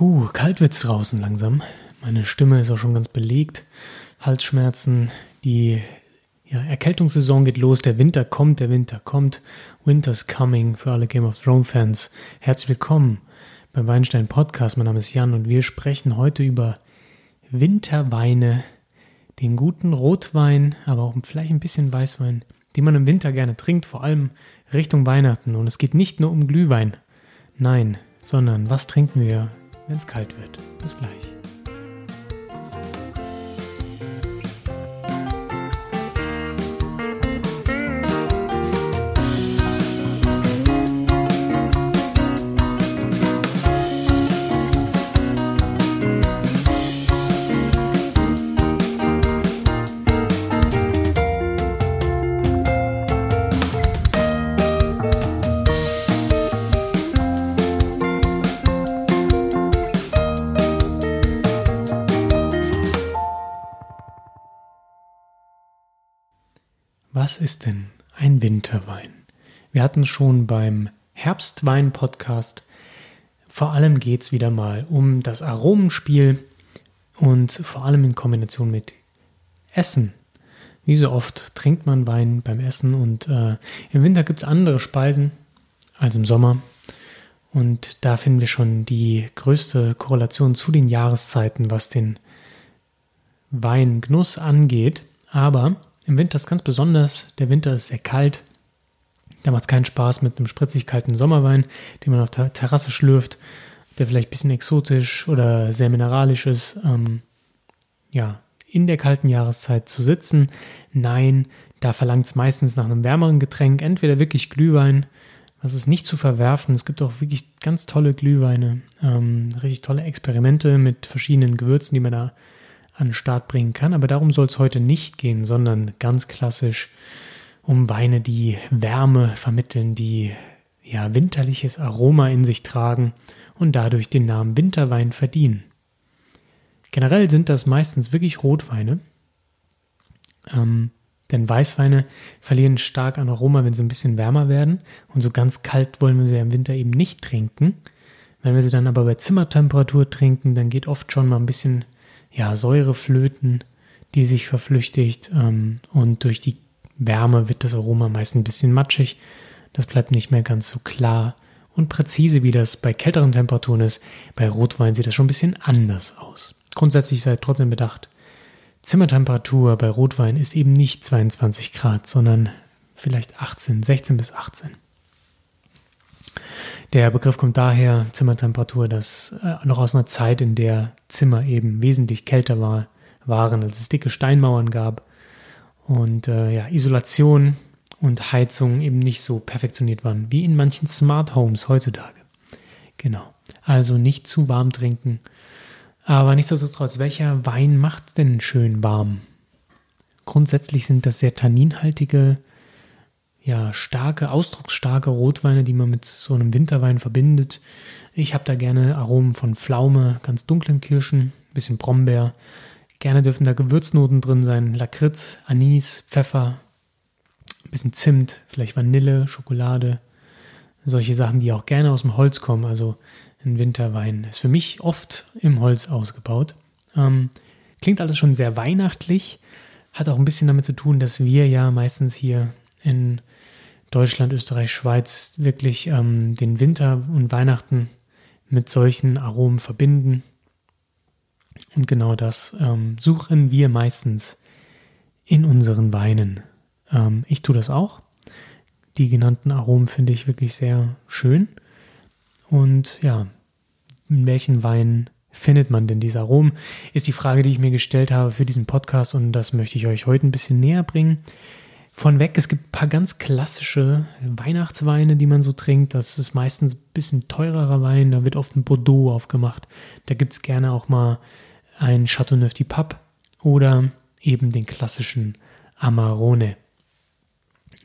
Puh, kalt wird's draußen langsam. Meine Stimme ist auch schon ganz belegt. Halsschmerzen, die ja, Erkältungssaison geht los, der Winter kommt, der Winter kommt. Winter's coming für alle Game of Thrones Fans. Herzlich willkommen beim Weinstein Podcast. Mein Name ist Jan und wir sprechen heute über Winterweine, den guten Rotwein, aber auch vielleicht ein bisschen Weißwein, den man im Winter gerne trinkt, vor allem Richtung Weihnachten. Und es geht nicht nur um Glühwein, nein, sondern was trinken wir wenn es kalt wird. Bis gleich. Was ist denn ein Winterwein? Wir hatten schon beim Herbstwein-Podcast. Vor allem geht es wieder mal um das Aromenspiel und vor allem in Kombination mit Essen. Wie so oft trinkt man Wein beim Essen und äh, im Winter gibt es andere Speisen als im Sommer. Und da finden wir schon die größte Korrelation zu den Jahreszeiten, was den Weingenuss angeht. Aber im Winter ist ganz besonders. Der Winter ist sehr kalt. Da macht es keinen Spaß mit einem spritzig kalten Sommerwein, den man auf der Terrasse schlürft, der vielleicht ein bisschen exotisch oder sehr mineralisch ist. Ähm, ja, in der kalten Jahreszeit zu sitzen. Nein, da verlangt es meistens nach einem wärmeren Getränk. Entweder wirklich Glühwein, was ist nicht zu verwerfen. Es gibt auch wirklich ganz tolle Glühweine, ähm, richtig tolle Experimente mit verschiedenen Gewürzen, die man da an den Start bringen kann. Aber darum soll es heute nicht gehen, sondern ganz klassisch um Weine, die Wärme vermitteln, die ja winterliches Aroma in sich tragen und dadurch den Namen Winterwein verdienen. Generell sind das meistens wirklich Rotweine, ähm, denn Weißweine verlieren stark an Aroma, wenn sie ein bisschen wärmer werden. Und so ganz kalt wollen wir sie im Winter eben nicht trinken. Wenn wir sie dann aber bei Zimmertemperatur trinken, dann geht oft schon mal ein bisschen ja, Säureflöten, die sich verflüchtigt ähm, und durch die Wärme wird das Aroma meist ein bisschen matschig. Das bleibt nicht mehr ganz so klar und präzise, wie das bei kälteren Temperaturen ist. Bei Rotwein sieht das schon ein bisschen anders aus. Grundsätzlich seid trotzdem bedacht, Zimmertemperatur bei Rotwein ist eben nicht 22 Grad, sondern vielleicht 18, 16 bis 18. Der Begriff kommt daher, Zimmertemperatur, dass äh, noch aus einer Zeit, in der Zimmer eben wesentlich kälter war, waren, als es dicke Steinmauern gab und äh, ja, Isolation und Heizung eben nicht so perfektioniert waren wie in manchen Smart Homes heutzutage. Genau. Also nicht zu warm trinken. Aber nichtsdestotrotz, welcher Wein macht denn schön warm? Grundsätzlich sind das sehr tanninhaltige ja, starke, ausdrucksstarke Rotweine, die man mit so einem Winterwein verbindet. Ich habe da gerne Aromen von Pflaume, ganz dunklen Kirschen, ein bisschen Brombeer. Gerne dürfen da Gewürznoten drin sein, Lakritz, Anis, Pfeffer, ein bisschen Zimt, vielleicht Vanille, Schokolade. Solche Sachen, die auch gerne aus dem Holz kommen. Also ein Winterwein ist für mich oft im Holz ausgebaut. Ähm, klingt alles schon sehr weihnachtlich, hat auch ein bisschen damit zu tun, dass wir ja meistens hier in Deutschland, Österreich, Schweiz wirklich ähm, den Winter und Weihnachten mit solchen Aromen verbinden. Und genau das ähm, suchen wir meistens in unseren Weinen. Ähm, ich tue das auch. Die genannten Aromen finde ich wirklich sehr schön. Und ja, in welchen Weinen findet man denn diese Aromen? Ist die Frage, die ich mir gestellt habe für diesen Podcast und das möchte ich euch heute ein bisschen näher bringen von weg. Es gibt ein paar ganz klassische Weihnachtsweine, die man so trinkt. Das ist meistens ein bisschen teurerer Wein. Da wird oft ein Bordeaux aufgemacht. Da gibt es gerne auch mal ein Chateauneuf du Pape oder eben den klassischen Amarone.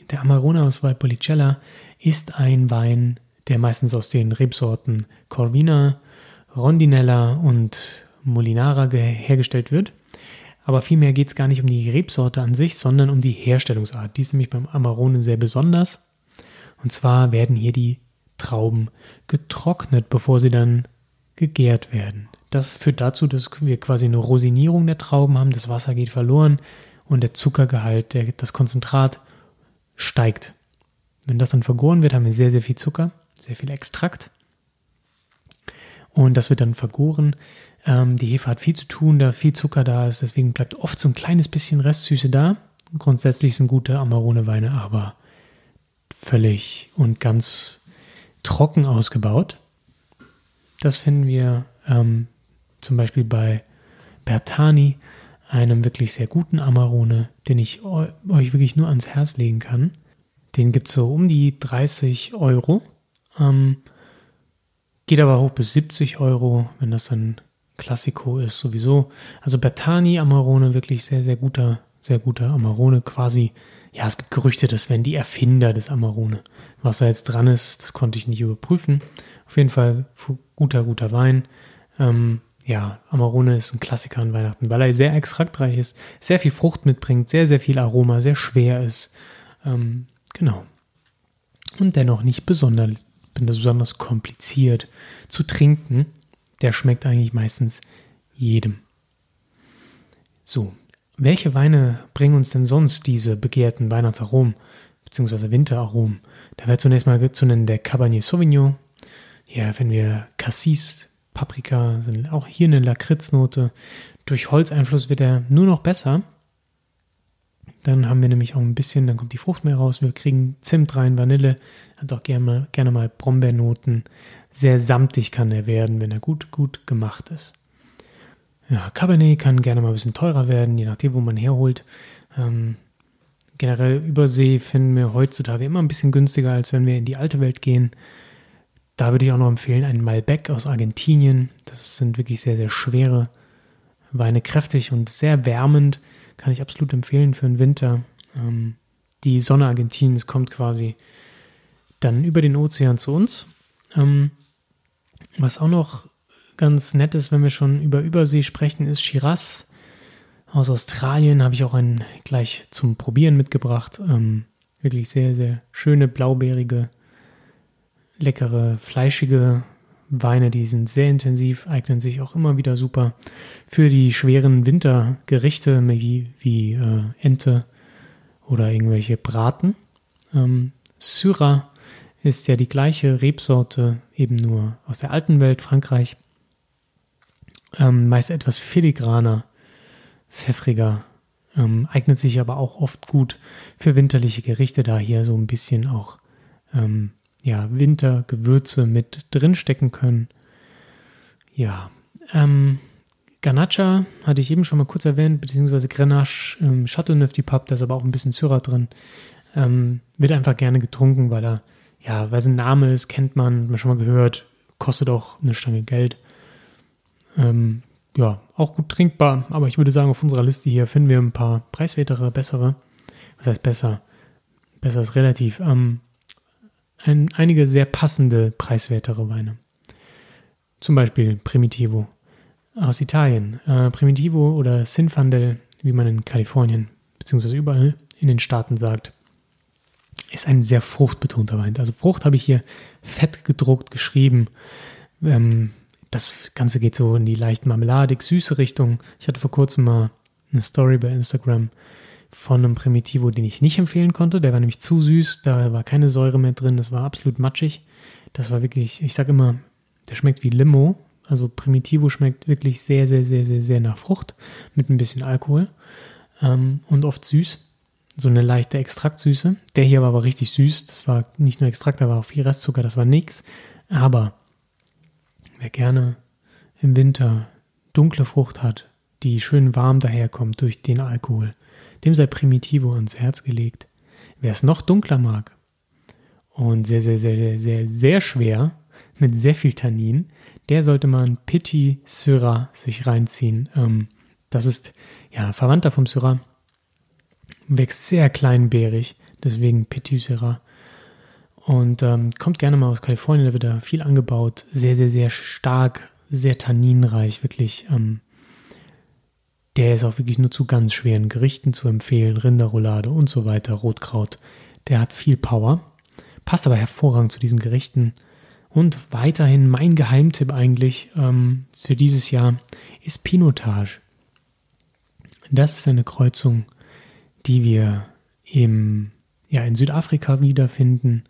Der Amarone aus Valpolicella ist ein Wein, der meistens aus den Rebsorten Corvina, Rondinella und Molinara hergestellt wird. Aber vielmehr geht es gar nicht um die Rebsorte an sich, sondern um die Herstellungsart. Die ist nämlich beim Amarone sehr besonders. Und zwar werden hier die Trauben getrocknet, bevor sie dann gegärt werden. Das führt dazu, dass wir quasi eine Rosinierung der Trauben haben, das Wasser geht verloren und der Zuckergehalt, der, das Konzentrat steigt. Wenn das dann vergoren wird, haben wir sehr, sehr viel Zucker, sehr viel Extrakt. Und das wird dann vergoren. Ähm, die Hefe hat viel zu tun, da viel Zucker da ist, deswegen bleibt oft so ein kleines bisschen Restsüße da. Grundsätzlich sind gute Amarone-Weine aber völlig und ganz trocken ausgebaut. Das finden wir ähm, zum Beispiel bei Bertani, einem wirklich sehr guten Amarone, den ich euch wirklich nur ans Herz legen kann. Den gibt es so um die 30 Euro. Ähm, geht aber hoch bis 70 Euro, wenn das dann Classico ist sowieso. Also Bertani Amarone, wirklich sehr, sehr guter, sehr guter Amarone. Quasi, ja, es gibt Gerüchte, das wären die Erfinder des Amarone. Was da jetzt dran ist, das konnte ich nicht überprüfen. Auf jeden Fall guter, guter Wein. Ähm, ja, Amarone ist ein Klassiker an Weihnachten, weil er sehr extraktreich ist, sehr viel Frucht mitbringt, sehr, sehr viel Aroma, sehr schwer ist. Ähm, genau. Und dennoch nicht besonders, besonders kompliziert zu trinken. Der schmeckt eigentlich meistens jedem. So, welche Weine bringen uns denn sonst diese begehrten Weihnachtsaromen bzw. Winteraromen? Da wäre zunächst mal zu nennen der Cabernet Sauvignon. Ja, wenn wir Cassis Paprika, sind auch hier eine Lakritznote. Durch Holzeinfluss wird er nur noch besser. Dann haben wir nämlich auch ein bisschen, dann kommt die Frucht mehr raus. Wir kriegen Zimt rein, Vanille, hat auch gerne, gerne mal Brombeernoten. Sehr samtig kann er werden, wenn er gut, gut gemacht ist. Ja, Cabernet kann gerne mal ein bisschen teurer werden, je nachdem, wo man herholt. Ähm, generell Übersee finden wir heutzutage immer ein bisschen günstiger, als wenn wir in die alte Welt gehen. Da würde ich auch noch empfehlen, einen Malbec aus Argentinien. Das sind wirklich sehr, sehr schwere Weine, kräftig und sehr wärmend. Kann ich absolut empfehlen für den Winter. Ähm, die Sonne Argentiniens kommt quasi dann über den Ozean zu uns. Ähm, was auch noch ganz nett ist, wenn wir schon über Übersee sprechen, ist Shiraz aus Australien. Habe ich auch einen gleich zum Probieren mitgebracht. Ähm, wirklich sehr, sehr schöne, blaubeerige leckere, fleischige Weine, die sind sehr intensiv, eignen sich auch immer wieder super für die schweren Wintergerichte wie, wie äh, Ente oder irgendwelche Braten. Ähm, Syrah ist ja die gleiche Rebsorte, eben nur aus der alten Welt, Frankreich. Ähm, meist etwas filigraner, pfeffriger, ähm, eignet sich aber auch oft gut für winterliche Gerichte, da hier so ein bisschen auch ähm, ja, Wintergewürze mit drinstecken können. Ja, ähm, Ganacha hatte ich eben schon mal kurz erwähnt, beziehungsweise Grenache ähm, Chateauneuf du Pape, da ist aber auch ein bisschen Syrah drin. Ähm, wird einfach gerne getrunken, weil er, ja, weil sein Name ist, kennt man, man schon mal gehört, kostet auch eine Stange Geld. Ähm, ja, auch gut trinkbar, aber ich würde sagen, auf unserer Liste hier finden wir ein paar preiswertere, bessere. Was heißt besser? Besser ist relativ. Ähm, ein, einige sehr passende, preiswertere Weine. Zum Beispiel Primitivo aus Italien. Äh, Primitivo oder Sinfandel, wie man in Kalifornien bzw. überall in den Staaten sagt, ist ein sehr fruchtbetonter Wein. Also Frucht habe ich hier fett gedruckt geschrieben. Ähm, das Ganze geht so in die leicht marmeladig süße Richtung. Ich hatte vor kurzem mal eine Story bei Instagram von einem Primitivo, den ich nicht empfehlen konnte. Der war nämlich zu süß, da war keine Säure mehr drin, das war absolut matschig. Das war wirklich, ich sage immer, der schmeckt wie Limo. Also Primitivo schmeckt wirklich sehr, sehr, sehr, sehr, sehr nach Frucht mit ein bisschen Alkohol ähm, und oft süß. So eine leichte Extraktsüße. Der hier war aber richtig süß. Das war nicht nur Extrakt, da war auch viel Restzucker, das war nix. Aber wer gerne im Winter dunkle Frucht hat, die schön warm daherkommt durch den Alkohol, dem sei Primitivo ans Herz gelegt. Wer es noch dunkler mag und sehr, sehr, sehr, sehr, sehr, sehr schwer mit sehr viel Tannin, der sollte man Petit Syrah sich reinziehen. Ähm, das ist ja Verwandter vom Syrah, wächst sehr kleinbeerig, deswegen Petit Syrah. Und ähm, kommt gerne mal aus Kalifornien, da wird da viel angebaut. Sehr, sehr, sehr stark, sehr tanninreich, wirklich ähm, der ist auch wirklich nur zu ganz schweren Gerichten zu empfehlen, Rinderroulade und so weiter, Rotkraut. Der hat viel Power, passt aber hervorragend zu diesen Gerichten Und weiterhin mein Geheimtipp eigentlich ähm, für dieses Jahr ist Pinotage. Das ist eine Kreuzung, die wir im, ja, in Südafrika wiederfinden.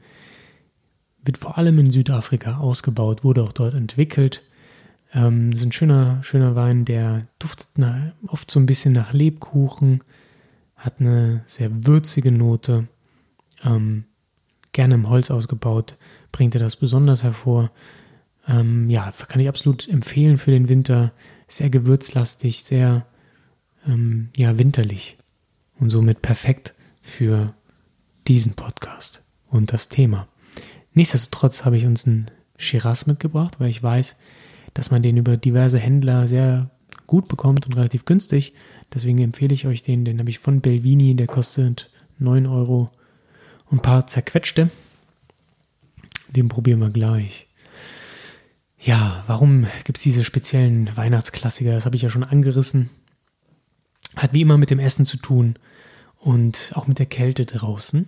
Wird vor allem in Südafrika ausgebaut, wurde auch dort entwickelt. Ähm, ist ein schöner, schöner Wein, der duftet nach, oft so ein bisschen nach Lebkuchen, hat eine sehr würzige Note. Ähm, gerne im Holz ausgebaut, bringt er das besonders hervor. Ähm, ja, kann ich absolut empfehlen für den Winter. Sehr gewürzlastig, sehr ähm, ja, winterlich und somit perfekt für diesen Podcast und das Thema. Nichtsdestotrotz habe ich uns einen Shiraz mitgebracht, weil ich weiß, dass man den über diverse Händler sehr gut bekommt und relativ günstig. Deswegen empfehle ich euch den. Den habe ich von Belvini, der kostet 9 Euro und ein paar zerquetschte. Den probieren wir gleich. Ja, warum gibt es diese speziellen Weihnachtsklassiker? Das habe ich ja schon angerissen. Hat wie immer mit dem Essen zu tun und auch mit der Kälte draußen.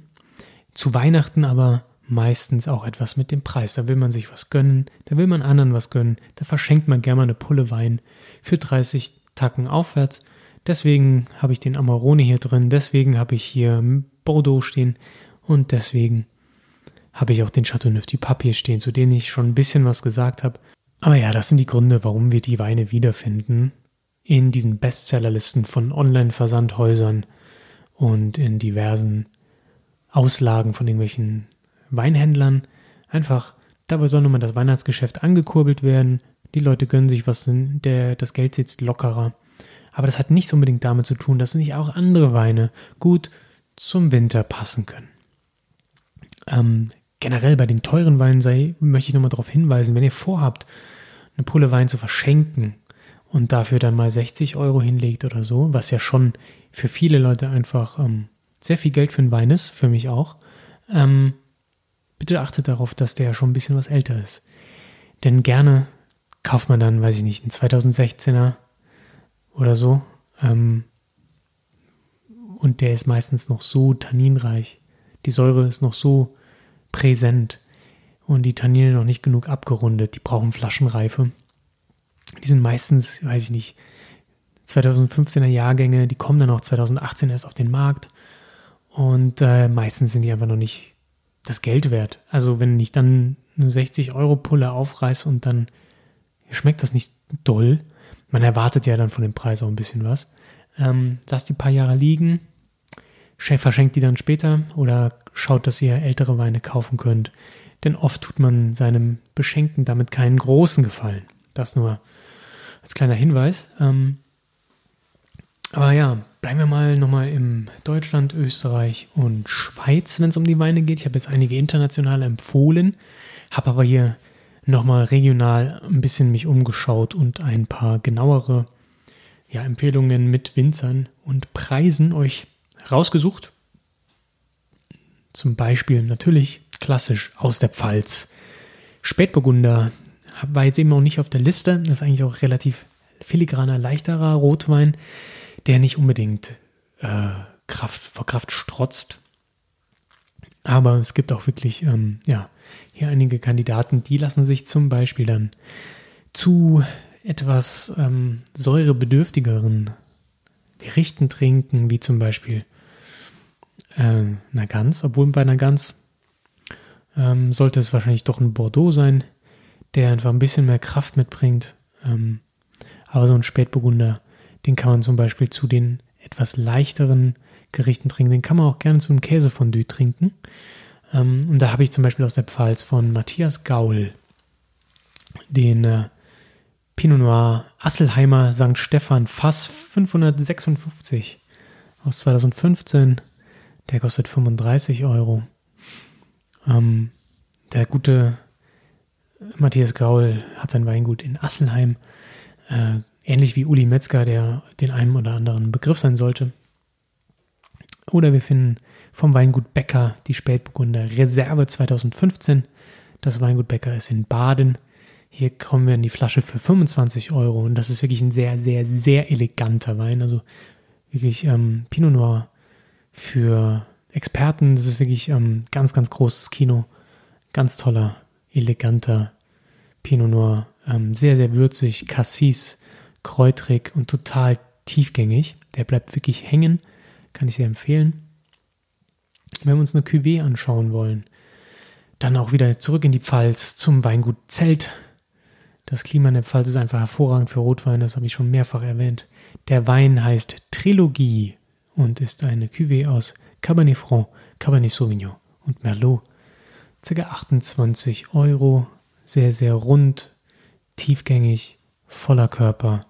Zu Weihnachten aber meistens auch etwas mit dem Preis. Da will man sich was gönnen, da will man anderen was gönnen, da verschenkt man gerne mal eine Pulle Wein für 30 Tacken aufwärts. Deswegen habe ich den Amarone hier drin, deswegen habe ich hier Bordeaux stehen und deswegen habe ich auch den Chateauneuf du Papier stehen, zu denen ich schon ein bisschen was gesagt habe. Aber ja, das sind die Gründe, warum wir die Weine wiederfinden in diesen Bestsellerlisten von Online-Versandhäusern und in diversen Auslagen von irgendwelchen Weinhändlern. Einfach, dabei soll nochmal das Weihnachtsgeschäft angekurbelt werden. Die Leute gönnen sich was, der, das Geld sitzt lockerer. Aber das hat nichts unbedingt damit zu tun, dass nicht auch andere Weine gut zum Winter passen können. Ähm, generell bei den teuren Weinen sei, möchte ich nochmal darauf hinweisen, wenn ihr vorhabt, eine Pulle Wein zu verschenken und dafür dann mal 60 Euro hinlegt oder so, was ja schon für viele Leute einfach ähm, sehr viel Geld für einen Wein ist, für mich auch, ähm, bitte achtet darauf, dass der schon ein bisschen was älter ist. Denn gerne kauft man dann, weiß ich nicht, einen 2016er oder so. Ähm, und der ist meistens noch so tanninreich. Die Säure ist noch so präsent und die Tannine noch nicht genug abgerundet. Die brauchen Flaschenreife. Die sind meistens, weiß ich nicht, 2015er Jahrgänge, die kommen dann auch 2018 erst auf den Markt. Und äh, meistens sind die einfach noch nicht das Geld wert. Also wenn ich dann eine 60-Euro-Pulle aufreiße und dann schmeckt das nicht doll, man erwartet ja dann von dem Preis auch ein bisschen was. Ähm, lasst die paar Jahre liegen, verschenkt die dann später oder schaut, dass ihr ältere Weine kaufen könnt. Denn oft tut man seinem Beschenkten damit keinen großen Gefallen. Das nur als kleiner Hinweis. Ähm, aber ja, bleiben wir mal nochmal im Deutschland, Österreich und Schweiz, wenn es um die Weine geht. Ich habe jetzt einige internationale empfohlen, habe aber hier nochmal regional ein bisschen mich umgeschaut und ein paar genauere ja, Empfehlungen mit Winzern und Preisen euch rausgesucht. Zum Beispiel natürlich klassisch aus der Pfalz. Spätburgunder war jetzt eben auch nicht auf der Liste. Das ist eigentlich auch relativ filigraner, leichterer Rotwein, der nicht unbedingt äh, Kraft, vor Kraft strotzt. Aber es gibt auch wirklich, ähm, ja, hier einige Kandidaten, die lassen sich zum Beispiel dann zu etwas ähm, säurebedürftigeren Gerichten trinken, wie zum Beispiel äh, einer Gans, obwohl bei einer Gans ähm, sollte es wahrscheinlich doch ein Bordeaux sein, der einfach ein bisschen mehr Kraft mitbringt. Ähm, aber so ein Spätburgunder, den kann man zum Beispiel zu den etwas leichteren Gerichten trinken. Den kann man auch gerne zu einem Käsefondue trinken. Ähm, und da habe ich zum Beispiel aus der Pfalz von Matthias Gaul den äh, Pinot Noir Asselheimer St. Stephan Fass 556 aus 2015. Der kostet 35 Euro. Ähm, der gute Matthias Gaul hat sein Weingut in Asselheim. Äh, ähnlich wie Uli Metzger, der den einen oder anderen Begriff sein sollte. Oder wir finden vom Weingut Becker die Spätburgunder Reserve 2015. Das Weingut Becker ist in Baden. Hier kommen wir in die Flasche für 25 Euro. Und das ist wirklich ein sehr, sehr, sehr eleganter Wein. Also wirklich ähm, Pinot Noir für Experten. Das ist wirklich ähm, ganz, ganz großes Kino. Ganz toller, eleganter Pinot Noir. Ähm, sehr, sehr würzig, Cassis, kräutrig und total tiefgängig. Der bleibt wirklich hängen, kann ich sehr empfehlen. Wenn wir uns eine Cuvée anschauen wollen, dann auch wieder zurück in die Pfalz zum Weingut Zelt. Das Klima in der Pfalz ist einfach hervorragend für Rotwein, das habe ich schon mehrfach erwähnt. Der Wein heißt Trilogie und ist eine Cuvée aus Cabernet Franc, Cabernet Sauvignon und Merlot. Ca. 28 Euro, sehr, sehr rund, tiefgängig, voller Körper,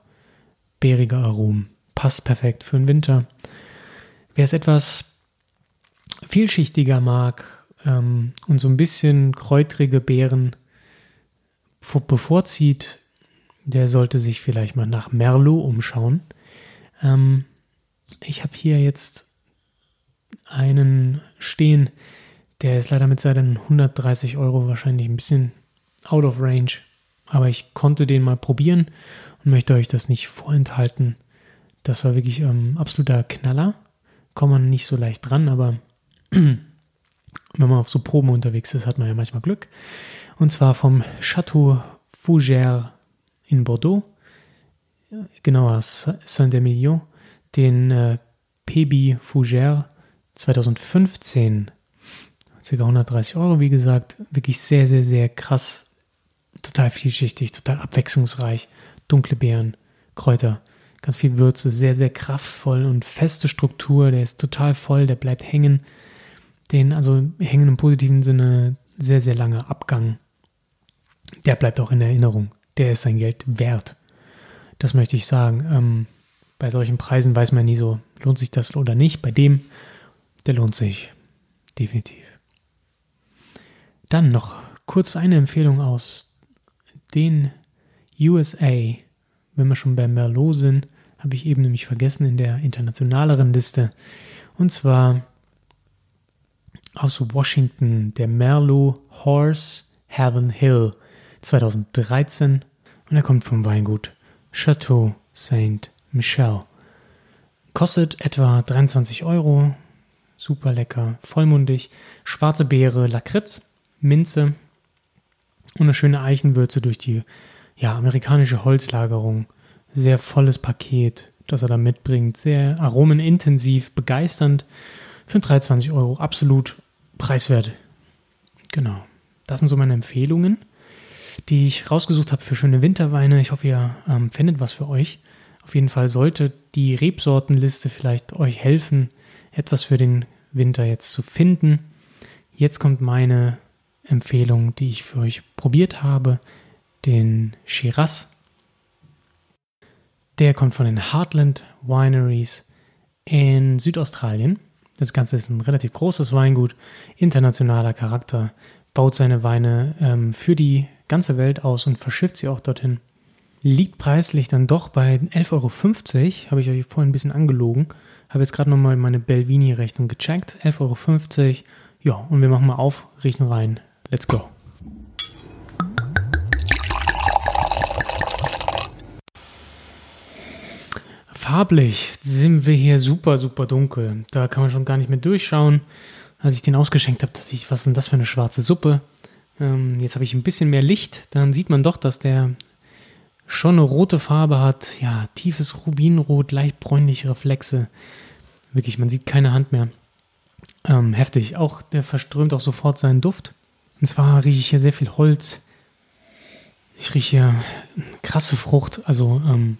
bäriger Aromen. Passt perfekt für den Winter. Wer es etwas vielschichtiger mag ähm, und so ein bisschen kräutrige Beeren bevorzieht, der sollte sich vielleicht mal nach Merlot umschauen. Ähm, ich habe hier jetzt einen stehen, der ist leider mit seinen 130 Euro wahrscheinlich ein bisschen out of range. Aber ich konnte den mal probieren möchte euch das nicht vorenthalten. Das war wirklich ähm, absoluter Knaller. Kommt man nicht so leicht dran, aber wenn man auf so Proben unterwegs ist, hat man ja manchmal Glück. Und zwar vom Château Fougère in Bordeaux, genauer Saint-Emilion, den äh, PB Fougère 2015 ca. 130 Euro, wie gesagt. Wirklich sehr, sehr, sehr krass. Total vielschichtig, total abwechslungsreich. Dunkle Beeren, Kräuter, ganz viel Würze, sehr, sehr kraftvoll und feste Struktur. Der ist total voll, der bleibt hängen. Den, also hängen im positiven Sinne, sehr, sehr langer Abgang. Der bleibt auch in Erinnerung. Der ist sein Geld wert. Das möchte ich sagen. Ähm, bei solchen Preisen weiß man nie so, lohnt sich das oder nicht. Bei dem, der lohnt sich. Definitiv. Dann noch kurz eine Empfehlung aus den USA. Wenn wir schon bei Merlot sind, habe ich eben nämlich vergessen in der internationaleren Liste. Und zwar aus Washington der Merlot Horse Heaven Hill 2013 und er kommt vom Weingut Chateau Saint Michel. Kostet etwa 23 Euro. Super lecker, vollmundig. Schwarze Beere, Lakritz Minze und eine schöne Eichenwürze durch die ja, amerikanische Holzlagerung. Sehr volles Paket, das er da mitbringt. Sehr aromenintensiv, begeisternd. Für 23 Euro absolut preiswert. Genau. Das sind so meine Empfehlungen, die ich rausgesucht habe für schöne Winterweine. Ich hoffe, ihr ähm, findet was für euch. Auf jeden Fall sollte die Rebsortenliste vielleicht euch helfen, etwas für den Winter jetzt zu finden. Jetzt kommt meine Empfehlung, die ich für euch probiert habe, den Shiraz. Der kommt von den Heartland Wineries in Südaustralien. Das Ganze ist ein relativ großes Weingut, internationaler Charakter, baut seine Weine ähm, für die ganze Welt aus und verschifft sie auch dorthin. Liegt preislich dann doch bei 11,50 Euro, habe ich euch vorhin ein bisschen angelogen. Habe jetzt gerade nochmal meine Belvini-Rechnung gecheckt. 11,50 Euro. Ja, und wir machen mal auf, riechen rein. Let's go. Farblich sind wir hier super, super dunkel. Da kann man schon gar nicht mehr durchschauen. Als ich den ausgeschenkt habe, dachte ich, was ist denn das für eine schwarze Suppe? Ähm, jetzt habe ich ein bisschen mehr Licht. Dann sieht man doch, dass der schon eine rote Farbe hat. Ja, tiefes Rubinrot, leicht bräunliche Reflexe. Wirklich, man sieht keine Hand mehr. Ähm, heftig. Auch der verströmt auch sofort seinen Duft. Und zwar rieche ich hier sehr viel Holz. Ich rieche hier krasse Frucht, also ähm,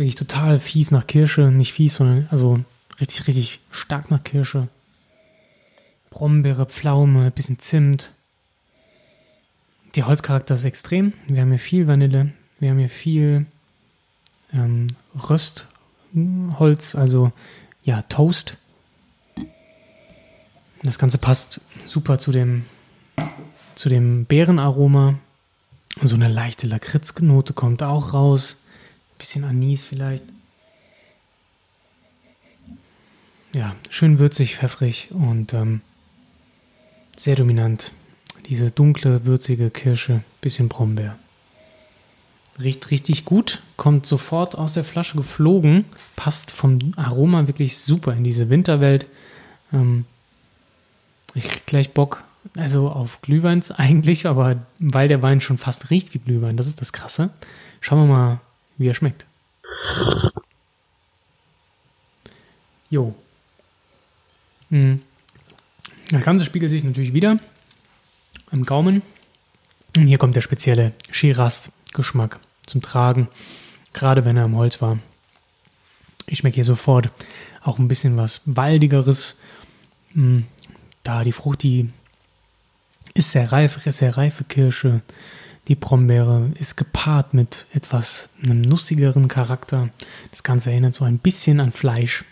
wirklich total fies nach Kirsche. Nicht fies, sondern also richtig, richtig stark nach Kirsche. Brombeere, Pflaume, bisschen Zimt. Der Holzcharakter ist extrem. Wir haben hier viel Vanille. Wir haben hier viel ähm, Röstholz, also ja, Toast. Das Ganze passt super zu dem zu dem Beerenaroma. So eine leichte Lakritznote kommt auch raus. Bisschen Anis vielleicht. Ja, schön würzig, pfeffrig und ähm, sehr dominant. Diese dunkle, würzige Kirsche, bisschen Brombeer. Riecht richtig gut, kommt sofort aus der Flasche geflogen, passt vom Aroma wirklich super in diese Winterwelt. Ähm, ich krieg gleich Bock also auf Glühweins eigentlich, aber weil der Wein schon fast riecht wie Glühwein, das ist das Krasse. Schauen wir mal, wie er schmeckt. Jo. Hm. Das Ganze spiegelt sich natürlich wieder am Gaumen. Und hier kommt der spezielle Shiraz-Geschmack zum Tragen, gerade wenn er am Holz war. Ich schmecke hier sofort auch ein bisschen was Waldigeres. Hm. Da die Frucht, die ist sehr reif, sehr reife Kirsche. Die Brombeere ist gepaart mit etwas einem nussigeren Charakter. Das Ganze erinnert so ein bisschen an Fleisch.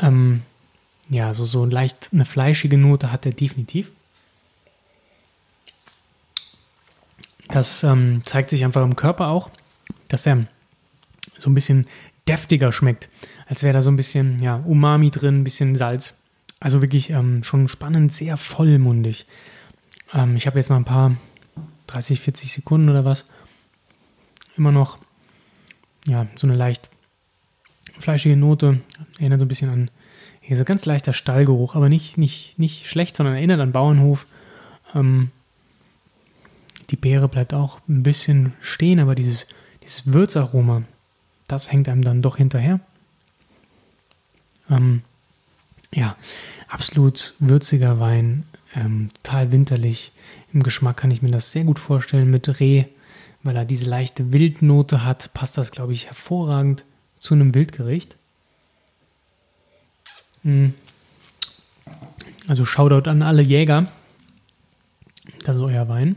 Ähm, ja, so, so leicht eine fleischige Note hat er definitiv. Das ähm, zeigt sich einfach im Körper auch, dass er so ein bisschen deftiger schmeckt, als wäre da so ein bisschen ja, Umami drin, ein bisschen Salz. Also wirklich ähm, schon spannend, sehr vollmundig. Ähm, ich habe jetzt noch ein paar 30, 40 Sekunden oder was. Immer noch ja, so eine leicht fleischige Note. Erinnert so ein bisschen an hier so ganz leichter Stallgeruch, aber nicht, nicht, nicht schlecht, sondern erinnert an Bauernhof. Ähm, die Beere bleibt auch ein bisschen stehen, aber dieses, dieses Würzaroma, das hängt einem dann doch hinterher. Ähm, ja, absolut würziger Wein, ähm, total winterlich. Im Geschmack kann ich mir das sehr gut vorstellen mit Reh, weil er diese leichte Wildnote hat, passt das, glaube ich, hervorragend zu einem Wildgericht. Hm. Also Shoutout an alle Jäger. Das ist euer Wein.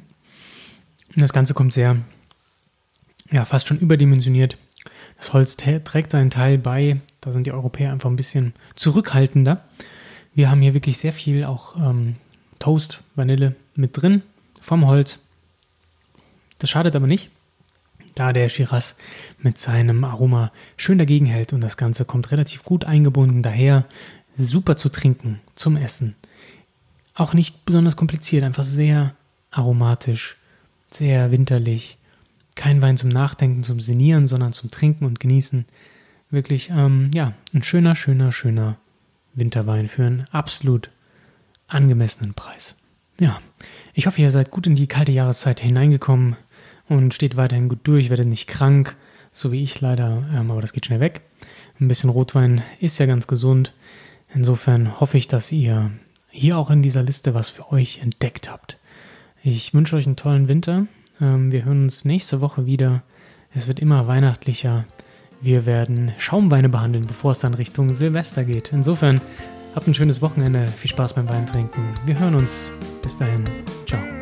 Das Ganze kommt sehr, ja, fast schon überdimensioniert. Das Holz trägt seinen Teil bei. Da sind die Europäer einfach ein bisschen zurückhaltender. Wir haben hier wirklich sehr viel auch ähm, Toast, Vanille mit drin vom Holz. Das schadet aber nicht, da der Shiraz mit seinem Aroma schön dagegen hält und das Ganze kommt relativ gut eingebunden daher. Super zu trinken, zum Essen. Auch nicht besonders kompliziert, einfach sehr aromatisch, sehr winterlich. Kein Wein zum Nachdenken, zum Senieren, sondern zum Trinken und Genießen. Wirklich, ähm, ja, ein schöner, schöner, schöner Winterwein für einen absolut angemessenen Preis. Ja, ich hoffe, ihr seid gut in die kalte Jahreszeit hineingekommen und steht weiterhin gut durch, werdet nicht krank, so wie ich leider, ähm, aber das geht schnell weg. Ein bisschen Rotwein ist ja ganz gesund. Insofern hoffe ich, dass ihr hier auch in dieser Liste was für euch entdeckt habt. Ich wünsche euch einen tollen Winter. Ähm, wir hören uns nächste Woche wieder. Es wird immer weihnachtlicher. Wir werden Schaumweine behandeln, bevor es dann Richtung Silvester geht. Insofern habt ein schönes Wochenende. Viel Spaß beim Weintrinken. Wir hören uns. Bis dahin. Ciao.